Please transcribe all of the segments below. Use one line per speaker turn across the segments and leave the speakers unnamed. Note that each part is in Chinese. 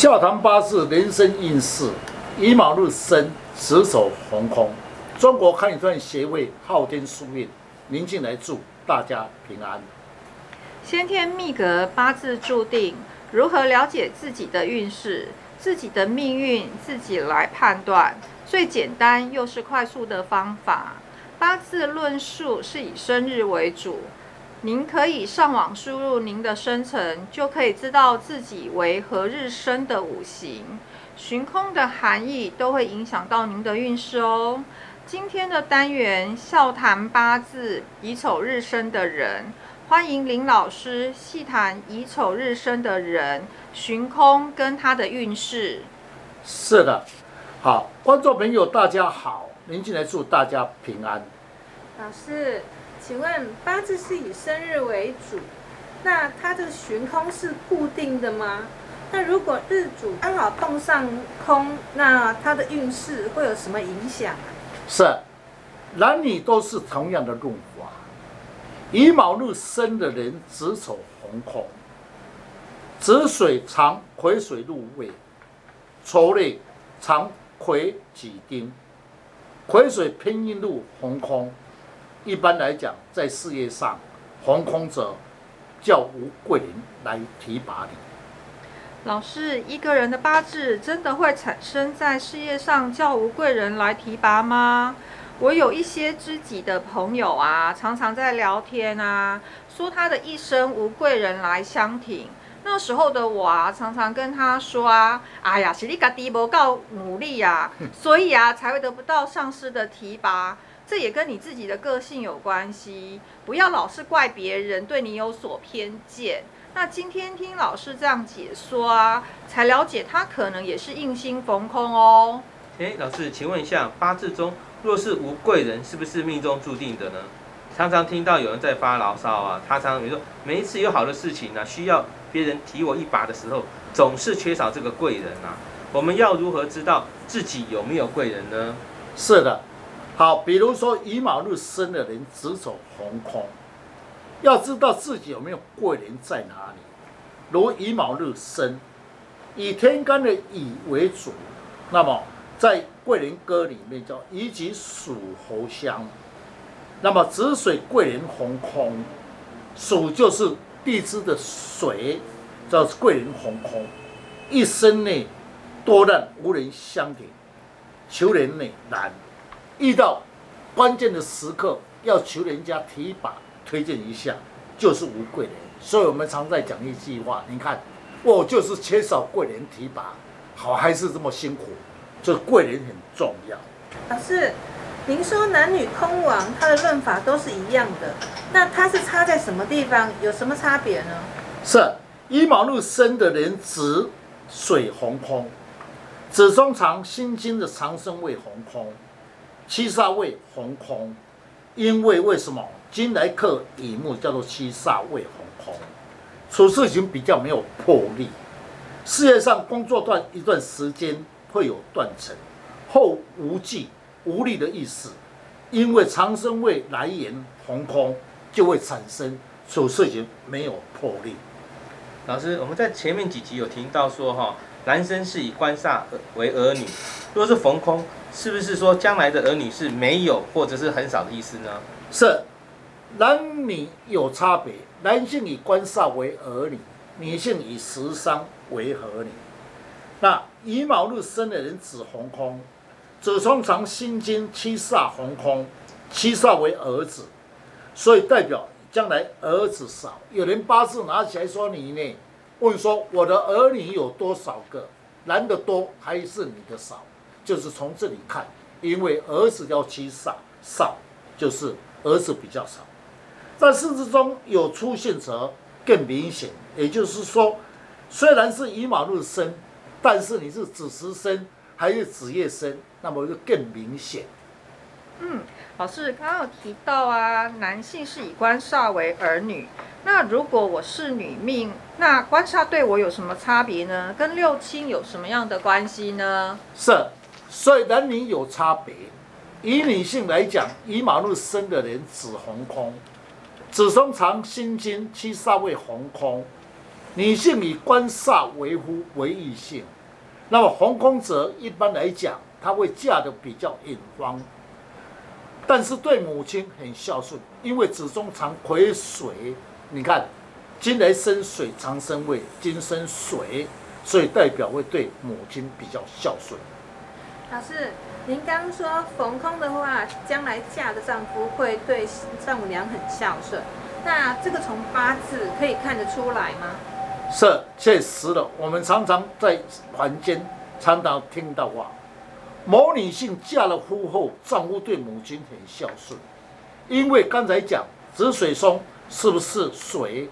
下堂八字人生运势，乙卯日生，子丑红空。中国看一段协会昊天书院，宁静来祝大家平安。
先天命格八字注定，如何了解自己的运势、自己的命运，自己来判断。最简单又是快速的方法，八字论述是以生日为主。您可以上网输入您的生辰，就可以知道自己为何日生的五行、寻空的含义，都会影响到您的运势哦。今天的单元笑谈八字乙丑日生的人，欢迎林老师细谈乙丑日生的人寻空跟他的运势。
是的，好，观众朋友大家好，您进来祝大家平安。
老师。请问八字是以生日为主，那它的旬空是固定的吗？那如果日主刚好碰上空，那它的运势会有什么影响？
是，男女都是同样的论法。乙卯日生的人子丑红空，子水藏癸水入位，丑内藏癸己丁，癸水偏印入红空。一般来讲，在事业上，红空者叫无贵人来提拔你。
老师，一个人的八字真的会产生在事业上叫无贵人来提拔吗？我有一些知己的朋友啊，常常在聊天啊，说他的一生无贵人来相挺。那时候的我啊，常常跟他说啊，哎呀，是你家己不够努力呀，所以啊，才会得不到上司的提拔。这也跟你自己的个性有关系，不要老是怪别人对你有所偏见。那今天听老师这样解说啊，才了解他可能也是应心逢空哦。
哎，老师，请问一下，八字中若是无贵人，是不是命中注定的呢？常常听到有人在发牢骚啊，他常常比如说，每一次有好的事情呢，需要别人提我一把的时候，总是缺少这个贵人啊。我们要如何知道自己有没有贵人呢？
是的。好，比如说乙卯日生的人子丑红空，要知道自己有没有贵人在哪里。如乙卯日生，以天干的乙为主，那么在贵人歌里面叫乙己属猴相。那么子水贵人红空，属就是地支的水，叫贵人红空，一生内多难无人相挺，求人内难。遇到关键的时刻，要求人家提拔推荐一下，就是无贵人。所以我们常在讲一句话：，你看，我就是缺少贵人提拔，好还是这么辛苦，这贵人很重要。
老师，您说男女空王，他的论法都是一样的，那他是差在什么地方？有什么差别呢？
是一卯日生的人子水红空，子中藏心经的长生位红空。七煞位红空，因为为什么金来克乙木叫做七煞位红空，处事情比较没有魄力，事业上工作段一段时间会有断层，后无计无力的意思，因为长生位来源红空，就会产生处事情没有魄力。
老师，我们在前面几集有听到说哈，男生是以官煞为儿女，若是逢空。是不是说将来的儿女是没有或者是很少的意思呢？
是，男女有差别，男性以官煞为儿女，女性以食伤为儿女。那乙卯日生的人子红空，子冲常心经七煞红空，七煞为儿子，所以代表将来儿子少。有人八字拿起来说你呢，问说我的儿女有多少个？男的多还是女的少？就是从这里看，因为儿子要七煞少，就是儿子比较少，在四字中有出现则更明显。也就是说，虽然是乙卯日生，但是你是子时生还是子夜生，那么就更明显。
嗯，老师刚刚有提到啊，男性是以官煞为儿女，那如果我是女命，那官煞对我有什么差别呢？跟六亲有什么样的关系呢？
是。所以男女有差别。以女性来讲，以马路生的人子红空，子孙藏心经七煞为红空，女性以官煞为夫为异性，那么红空者一般来讲，她会嫁的比较隐方，但是对母亲很孝顺，因为子中常癸水，你看金来生水，长生位，金生水，所以代表会对母亲比较孝顺。
老师，您刚刚说逢空的话，将来嫁的丈夫会对丈母娘很孝顺，那这个从八字可以看得出来吗？
是确实的，我们常常在凡间常常听到话，某女性嫁了夫后，丈夫对母亲很孝顺，因为刚才讲子水松是不是水？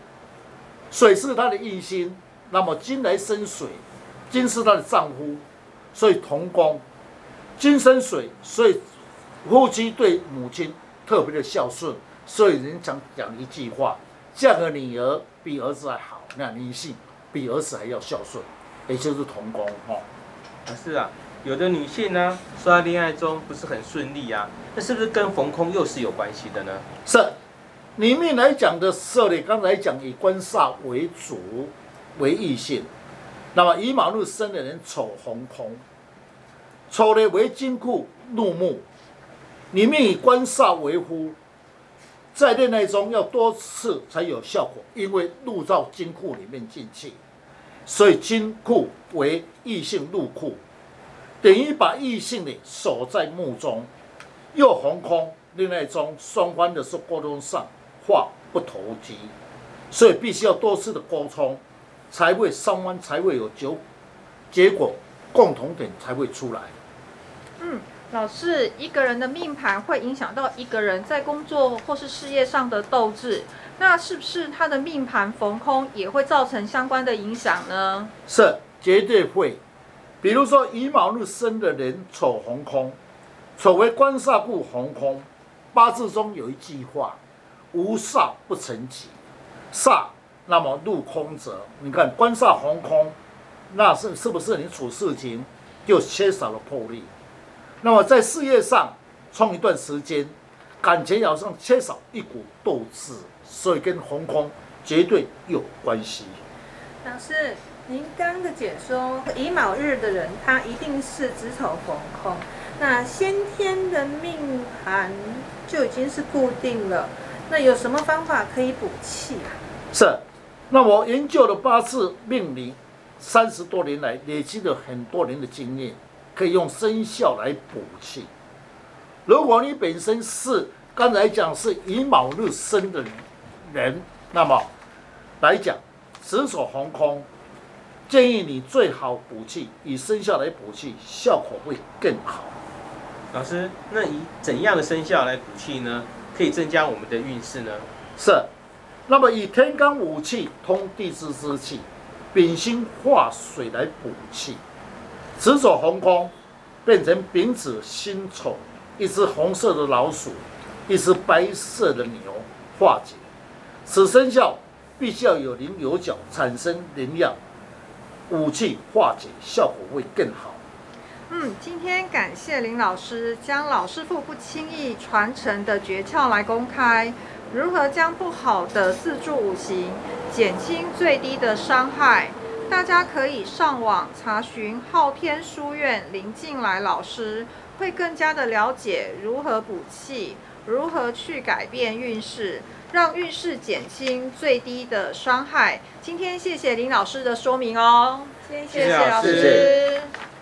水是他的印星，那么金来生水，金是他的丈夫，所以同宫，金生水，所以夫妻对母亲特别的孝顺，所以人常讲一句话：嫁个女儿比儿子还好。那女性比儿子还要孝顺，也就是同宫哈。
啊是啊，有的女性呢，说在恋爱中不是很顺利啊，那是不是跟逢空又是有关系的呢？
是，里面来讲的设立，刚才讲以官煞为主为异性，那么乙卯日生的人丑红空，丑呢为金库入木，里面以官煞为夫。在恋爱中要多次才有效果，因为入到金库里面进去，所以金库为异性入库，等于把异性的锁在墓中，又红空。恋爱中双方的是沟通上话不投机，所以必须要多次的沟通，才会双方才会有结结果，共同点才会出来。
嗯。老师，一个人的命盘会影响到一个人在工作或是事业上的斗志，那是不是他的命盘逢空也会造成相关的影响呢？
是，绝对会。比如说乙卯日生的人丑红空，丑为官煞故红空。八字中有一句话：无煞不成吉。煞那么入空者，你看官煞红空，那是是不是你处事情就缺少了魄力？那么在事业上冲一段时间，感情好像缺少一股斗志，所以跟红空绝对有关系。
老师，您刚的解说，乙卯日的人他一定是子丑逢空，那先天的命盘就已经是固定了，那有什么方法可以补气啊？
是，那我研究了八字命理三十多年来，累积了很多年的经验。可以用生肖来补气。如果你本身是刚才讲是乙卯日生的人，那么来讲子丑红空，建议你最好补气，以生肖来补气，效果会更好。
老师，那以怎样的生肖来补气呢？可以增加我们的运势呢？
是，那么以天干五气通地支之气，丙辛化水来补气。子丑红空，变成丙子辛丑，一只红色的老鼠，一只白色的牛化解。此生肖必须要有棱有角，产生能量，武器化解效果会更好。
嗯，今天感谢林老师将老师傅不轻易传承的诀窍来公开，如何将不好的四柱五行减轻最低的伤害。大家可以上网查询昊天书院林静来老师，会更加的了解如何补气，如何去改变运势，让运势减轻最低的伤害。今天谢谢林老师的说明哦，
谢
谢老师。